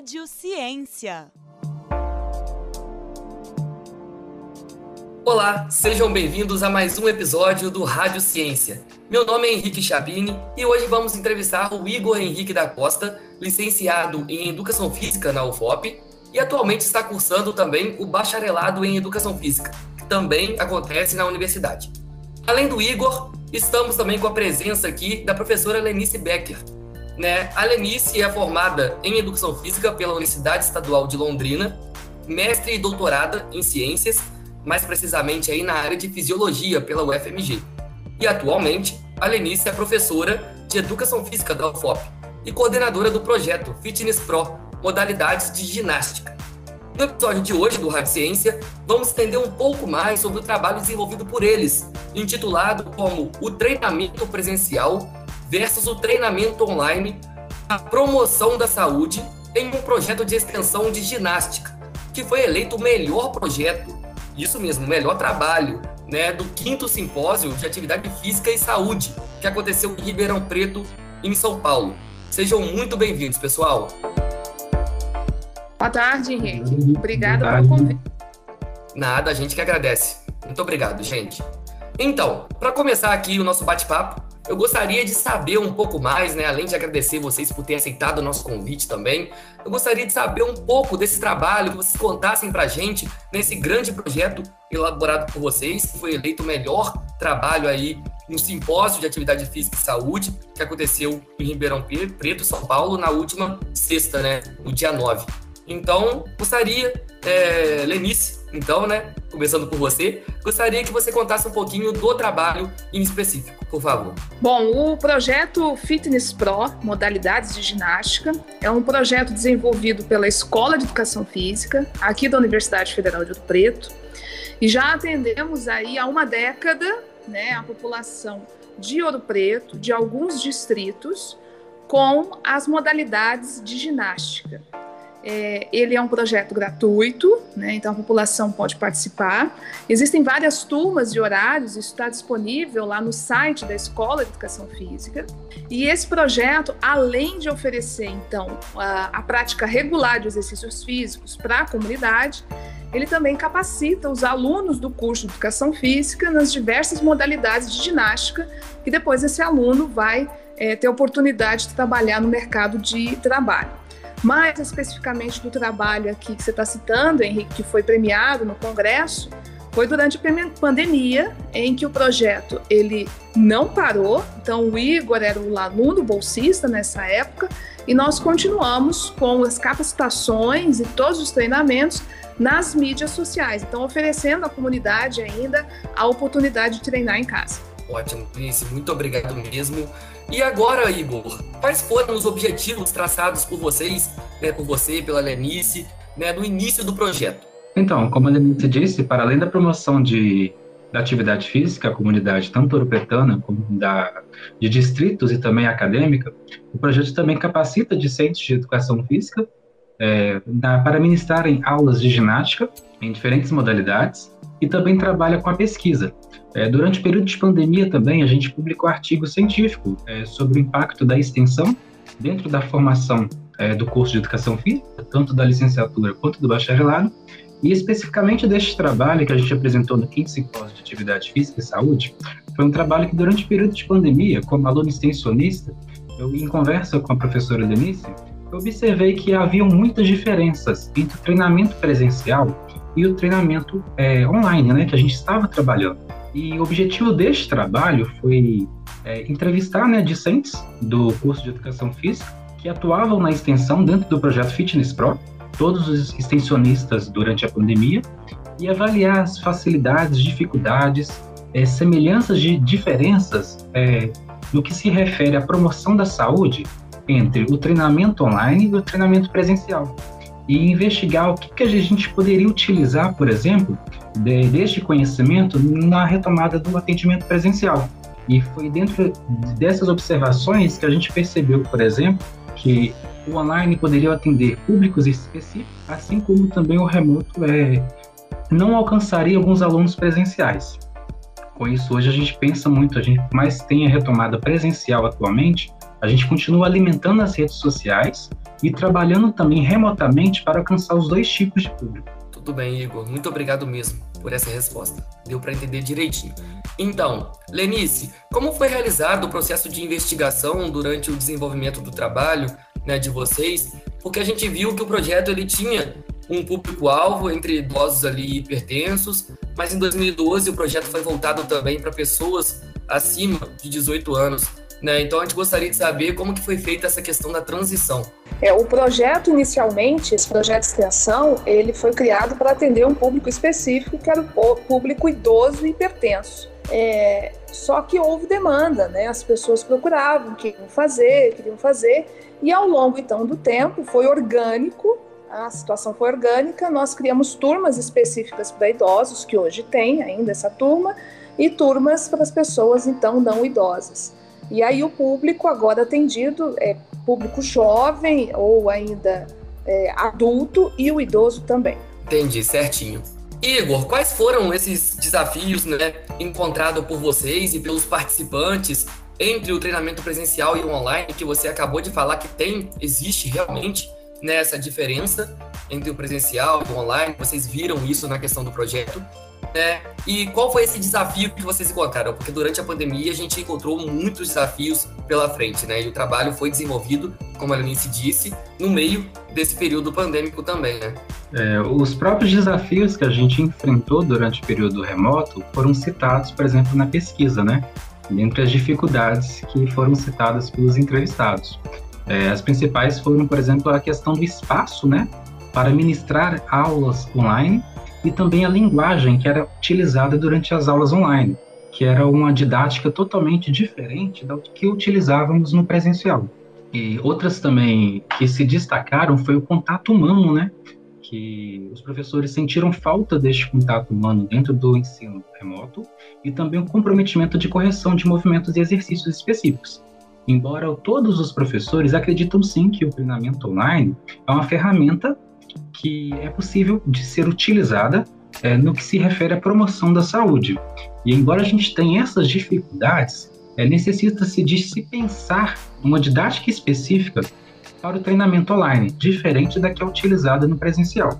Rádio Ciência. Olá, sejam bem-vindos a mais um episódio do Rádio Ciência. Meu nome é Henrique Chabini e hoje vamos entrevistar o Igor Henrique da Costa, licenciado em Educação Física na UFOP e atualmente está cursando também o bacharelado em Educação Física, que também acontece na universidade. Além do Igor, estamos também com a presença aqui da professora Lenice Becker. Né? A Lenice é formada em Educação Física pela Universidade Estadual de Londrina, mestre e doutorada em Ciências, mais precisamente aí na área de Fisiologia pela UFMG. E atualmente, a Lenice é professora de Educação Física da UFOP e coordenadora do projeto Fitness Pro, modalidades de ginástica. No episódio de hoje do Rádio Ciência, vamos entender um pouco mais sobre o trabalho desenvolvido por eles, intitulado como o treinamento presencial versus o treinamento online, a promoção da saúde em um projeto de extensão de ginástica, que foi eleito o melhor projeto, isso mesmo, o melhor trabalho, né, do quinto simpósio de atividade física e saúde, que aconteceu em Ribeirão Preto, em São Paulo. Sejam muito bem-vindos, pessoal. Boa tarde, Henrique. Obrigada pelo convite. Nada, a gente que agradece. Muito obrigado, gente. Então, para começar aqui o nosso bate-papo, eu gostaria de saber um pouco mais, né? Além de agradecer vocês por terem aceitado o nosso convite também, eu gostaria de saber um pouco desse trabalho, que vocês contassem para gente nesse grande projeto elaborado por vocês, que foi eleito o melhor trabalho aí no simpósio de atividade física e saúde que aconteceu em Ribeirão Preto, São Paulo, na última sexta, né? No dia 9. Então, gostaria, é, Lenice, então, né, começando por você, gostaria que você contasse um pouquinho do trabalho em específico, por favor. Bom, o projeto Fitness Pro, Modalidades de Ginástica, é um projeto desenvolvido pela Escola de Educação Física, aqui da Universidade Federal de Ouro Preto, e já atendemos aí há uma década, né, a população de Ouro Preto, de alguns distritos, com as modalidades de ginástica. É, ele é um projeto gratuito, né, então a população pode participar. Existem várias turmas e horários, isso está disponível lá no site da Escola de Educação Física. E esse projeto, além de oferecer, então, a, a prática regular de exercícios físicos para a comunidade, ele também capacita os alunos do curso de Educação Física nas diversas modalidades de ginástica, que depois esse aluno vai é, ter oportunidade de trabalhar no mercado de trabalho mais especificamente do trabalho aqui que você está citando, Henrique, que foi premiado no Congresso, foi durante a pandemia em que o projeto ele não parou. Então o Igor era o aluno bolsista nessa época e nós continuamos com as capacitações e todos os treinamentos nas mídias sociais. Então oferecendo à comunidade ainda a oportunidade de treinar em casa. Ótimo, Cris, muito obrigado mesmo. E agora, Igor, quais foram os objetivos traçados por vocês, né, por você, pela Lenice, né, no início do projeto? Então, como a Lenice disse, para além da promoção de, da atividade física, a comunidade tanto europetana como da, de distritos e também acadêmica, o projeto também capacita discentes de educação física é, para ministrarem aulas de ginástica em diferentes modalidades e também trabalha com a pesquisa, é, durante o período de pandemia também, a gente publicou artigo científico é, sobre o impacto da extensão dentro da formação é, do curso de Educação Física, tanto da licenciatura quanto do bacharelado, e especificamente deste trabalho que a gente apresentou no quinto simpósio de Atividade Física e Saúde, foi um trabalho que durante o período de pandemia, como aluno extensionista, eu em conversa com a professora Denise, eu observei que haviam muitas diferenças entre o treinamento presencial e o treinamento é, online, né, que a gente estava trabalhando. E o objetivo deste trabalho foi é, entrevistar né, discentes do curso de Educação Física que atuavam na extensão dentro do projeto Fitness Pro, todos os extensionistas durante a pandemia, e avaliar as facilidades, dificuldades, é, semelhanças de diferenças é, no que se refere à promoção da saúde entre o treinamento online e o treinamento presencial. E investigar o que, que a gente poderia utilizar, por exemplo, de, deste conhecimento na retomada do atendimento presencial. E foi dentro dessas observações que a gente percebeu, por exemplo, que o online poderia atender públicos específicos, assim como também o remoto é, não alcançaria alguns alunos presenciais. Com isso, hoje a gente pensa muito, a gente mais tem a retomada presencial atualmente, a gente continua alimentando as redes sociais e trabalhando também remotamente para alcançar os dois tipos de público. Tudo bem, Igor. Muito obrigado mesmo por essa resposta. Deu para entender direitinho. Então, Lenice, como foi realizado o processo de investigação durante o desenvolvimento do trabalho né, de vocês? Porque a gente viu que o projeto ele tinha um público-alvo entre idosos ali hipertensos, mas em 2012 o projeto foi voltado também para pessoas acima de 18 anos. Né? Então a gente gostaria de saber como que foi feita essa questão da transição. É, o projeto inicialmente, esse projeto de extensão, ele foi criado para atender um público específico, que era o público idoso e hipertenso. É, só que houve demanda, né? As pessoas procuravam, queriam fazer, queriam fazer, e ao longo então do tempo foi orgânico. A situação foi orgânica. Nós criamos turmas específicas para idosos, que hoje tem ainda essa turma, e turmas para as pessoas então não idosas. E aí o público agora atendido é público jovem ou ainda é, adulto e o idoso também. Entendi, certinho. Igor, quais foram esses desafios né, encontrados por vocês e pelos participantes entre o treinamento presencial e o online, que você acabou de falar que tem, existe realmente né, diferença entre o presencial e o online? Vocês viram isso na questão do projeto? Né? E qual foi esse desafio que vocês encontraram? Porque durante a pandemia a gente encontrou muitos desafios pela frente, né? E o trabalho foi desenvolvido, como a Lenice disse, no meio desse período pandêmico também, né? É, os próprios desafios que a gente enfrentou durante o período remoto foram citados, por exemplo, na pesquisa, né? Dentre as dificuldades que foram citadas pelos entrevistados. É, as principais foram, por exemplo, a questão do espaço, né? Para ministrar aulas online e também a linguagem que era utilizada durante as aulas online, que era uma didática totalmente diferente da que utilizávamos no presencial. E outras também que se destacaram foi o contato humano, né? Que os professores sentiram falta deste contato humano dentro do ensino remoto e também o comprometimento de correção de movimentos e exercícios específicos. Embora todos os professores acreditam sim que o treinamento online é uma ferramenta que é possível de ser utilizada é, no que se refere à promoção da saúde. E embora a gente tenha essas dificuldades, é, necessita-se de se pensar uma didática específica para o treinamento online, diferente da que é utilizada no presencial,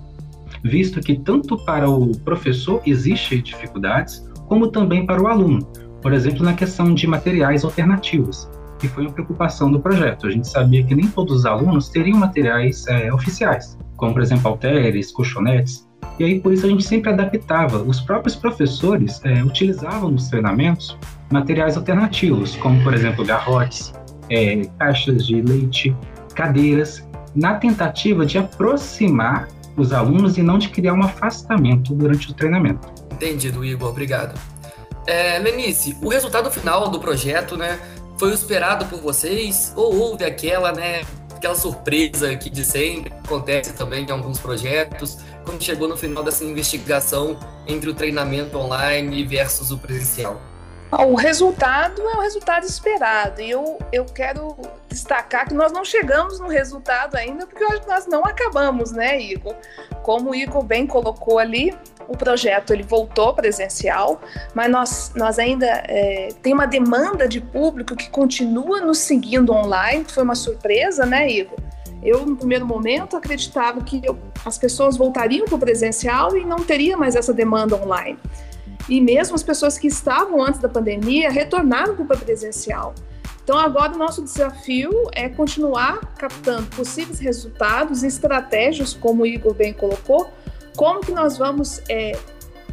visto que tanto para o professor existe dificuldades, como também para o aluno, por exemplo, na questão de materiais alternativos, que foi uma preocupação do projeto. A gente sabia que nem todos os alunos teriam materiais é, oficiais como por exemplo halteres, colchonetes. E aí por isso a gente sempre adaptava. Os próprios professores é, utilizavam nos treinamentos materiais alternativos, como por exemplo garrotes, é, caixas de leite, cadeiras, na tentativa de aproximar os alunos e não de criar um afastamento durante o treinamento. Entendido, Igor. Obrigado. É, Lenice, o resultado final do projeto, né, foi o esperado por vocês ou houve aquela, né, aquela surpresa que de sempre acontece também em alguns projetos, quando chegou no final dessa investigação entre o treinamento online versus o presencial? O resultado é o resultado esperado. E eu, eu quero destacar que nós não chegamos no resultado ainda, porque nós não acabamos, né, Igor? Como o Igor bem colocou ali, o projeto ele voltou presencial, mas nós, nós ainda é, tem uma demanda de público que continua nos seguindo online, foi uma surpresa, né, Igor? Eu, no primeiro momento, acreditava que eu, as pessoas voltariam para o presencial e não teria mais essa demanda online. E mesmo as pessoas que estavam antes da pandemia retornaram para o presencial. Então, agora o nosso desafio é continuar captando possíveis resultados e estratégias, como o Igor bem colocou, como que nós vamos é,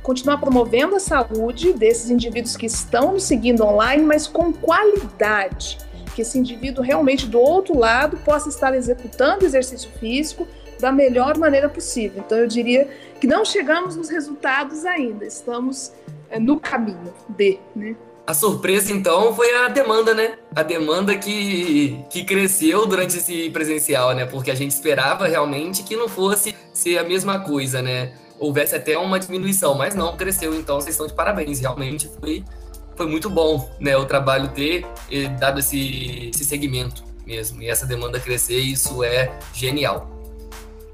continuar promovendo a saúde desses indivíduos que estão nos seguindo online, mas com qualidade, que esse indivíduo realmente do outro lado possa estar executando exercício físico da melhor maneira possível. Então eu diria que não chegamos nos resultados ainda, estamos é, no caminho de, né? A surpresa, então, foi a demanda, né? A demanda que, que cresceu durante esse presencial, né? Porque a gente esperava realmente que não fosse ser a mesma coisa, né? Houvesse até uma diminuição, mas não, cresceu. Então, vocês estão de parabéns. Realmente foi, foi muito bom, né? O trabalho ter eh, dado esse, esse segmento mesmo. E essa demanda crescer, isso é genial.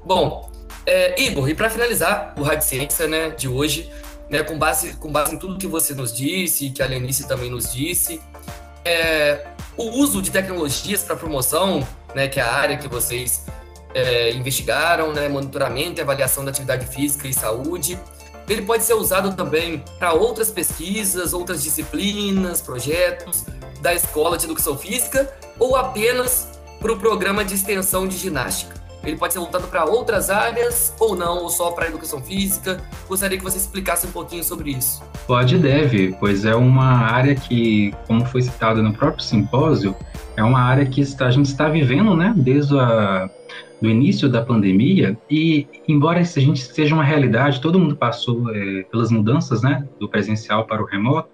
Bom, é, Igor, e para finalizar o Rádio Ciência né, de hoje, né, com, base, com base em tudo que você nos disse, que a Lenice também nos disse, é, o uso de tecnologias para promoção, né, que é a área que vocês é, investigaram, né, monitoramento e avaliação da atividade física e saúde. Ele pode ser usado também para outras pesquisas, outras disciplinas, projetos da Escola de Educação Física ou apenas para o programa de extensão de ginástica. Ele pode ser voltado para outras áreas ou não, ou só para educação física. Gostaria que você explicasse um pouquinho sobre isso. Pode e deve, pois é uma área que, como foi citado no próprio simpósio, é uma área que a gente está vivendo, né, desde do início da pandemia e embora a gente seja uma realidade, todo mundo passou é, pelas mudanças, né, do presencial para o remoto,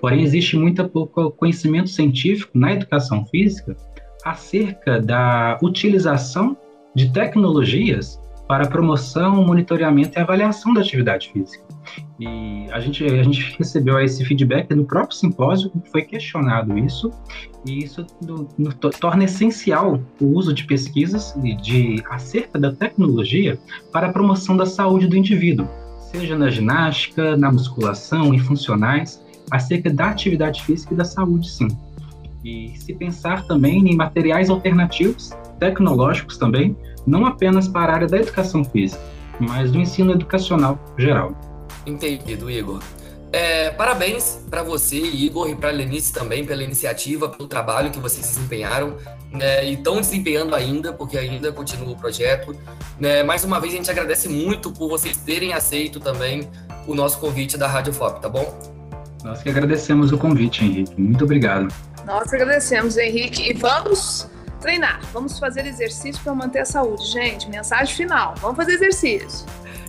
porém existe muito pouco conhecimento científico na educação física acerca da utilização de tecnologias para promoção, monitoramento e avaliação da atividade física. E a gente, a gente recebeu esse feedback no próprio simpósio, foi questionado isso, e isso no, torna essencial o uso de pesquisas de, de, acerca da tecnologia para a promoção da saúde do indivíduo, seja na ginástica, na musculação, em funcionais, acerca da atividade física e da saúde, sim. E se pensar também em materiais alternativos, tecnológicos também, não apenas para a área da educação física, mas do ensino educacional geral. Entendido, Igor. É, parabéns para você, Igor, e para a Lenice também pela iniciativa, pelo trabalho que vocês desempenharam né, e estão desempenhando ainda, porque ainda continua o projeto. Né, mais uma vez, a gente agradece muito por vocês terem aceito também o nosso convite da Rádio FOP, tá bom? Nós que agradecemos o convite, Henrique. Muito obrigado. Nós agradecemos, Henrique. E vamos treinar, vamos fazer exercício para manter a saúde. Gente, mensagem final: vamos fazer exercício.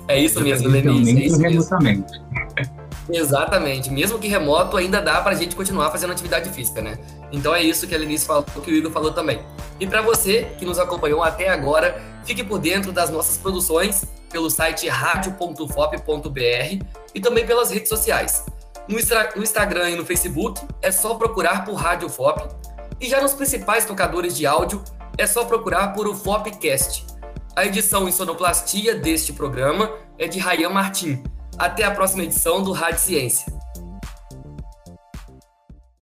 É isso mesmo, Lenice. É isso mesmo. Exatamente. Mesmo que remoto, ainda dá para a gente continuar fazendo atividade física, né? Então é isso que a Lenice falou, que o Igor falou também. E para você que nos acompanhou até agora, fique por dentro das nossas produções pelo site radio.fop.br e também pelas redes sociais. No, no Instagram e no Facebook é só procurar por Rádio FOP. E já nos principais tocadores de áudio é só procurar por o FOPcast. A edição em sonoplastia deste programa é de Rayan Martim. Até a próxima edição do Rádio Ciência.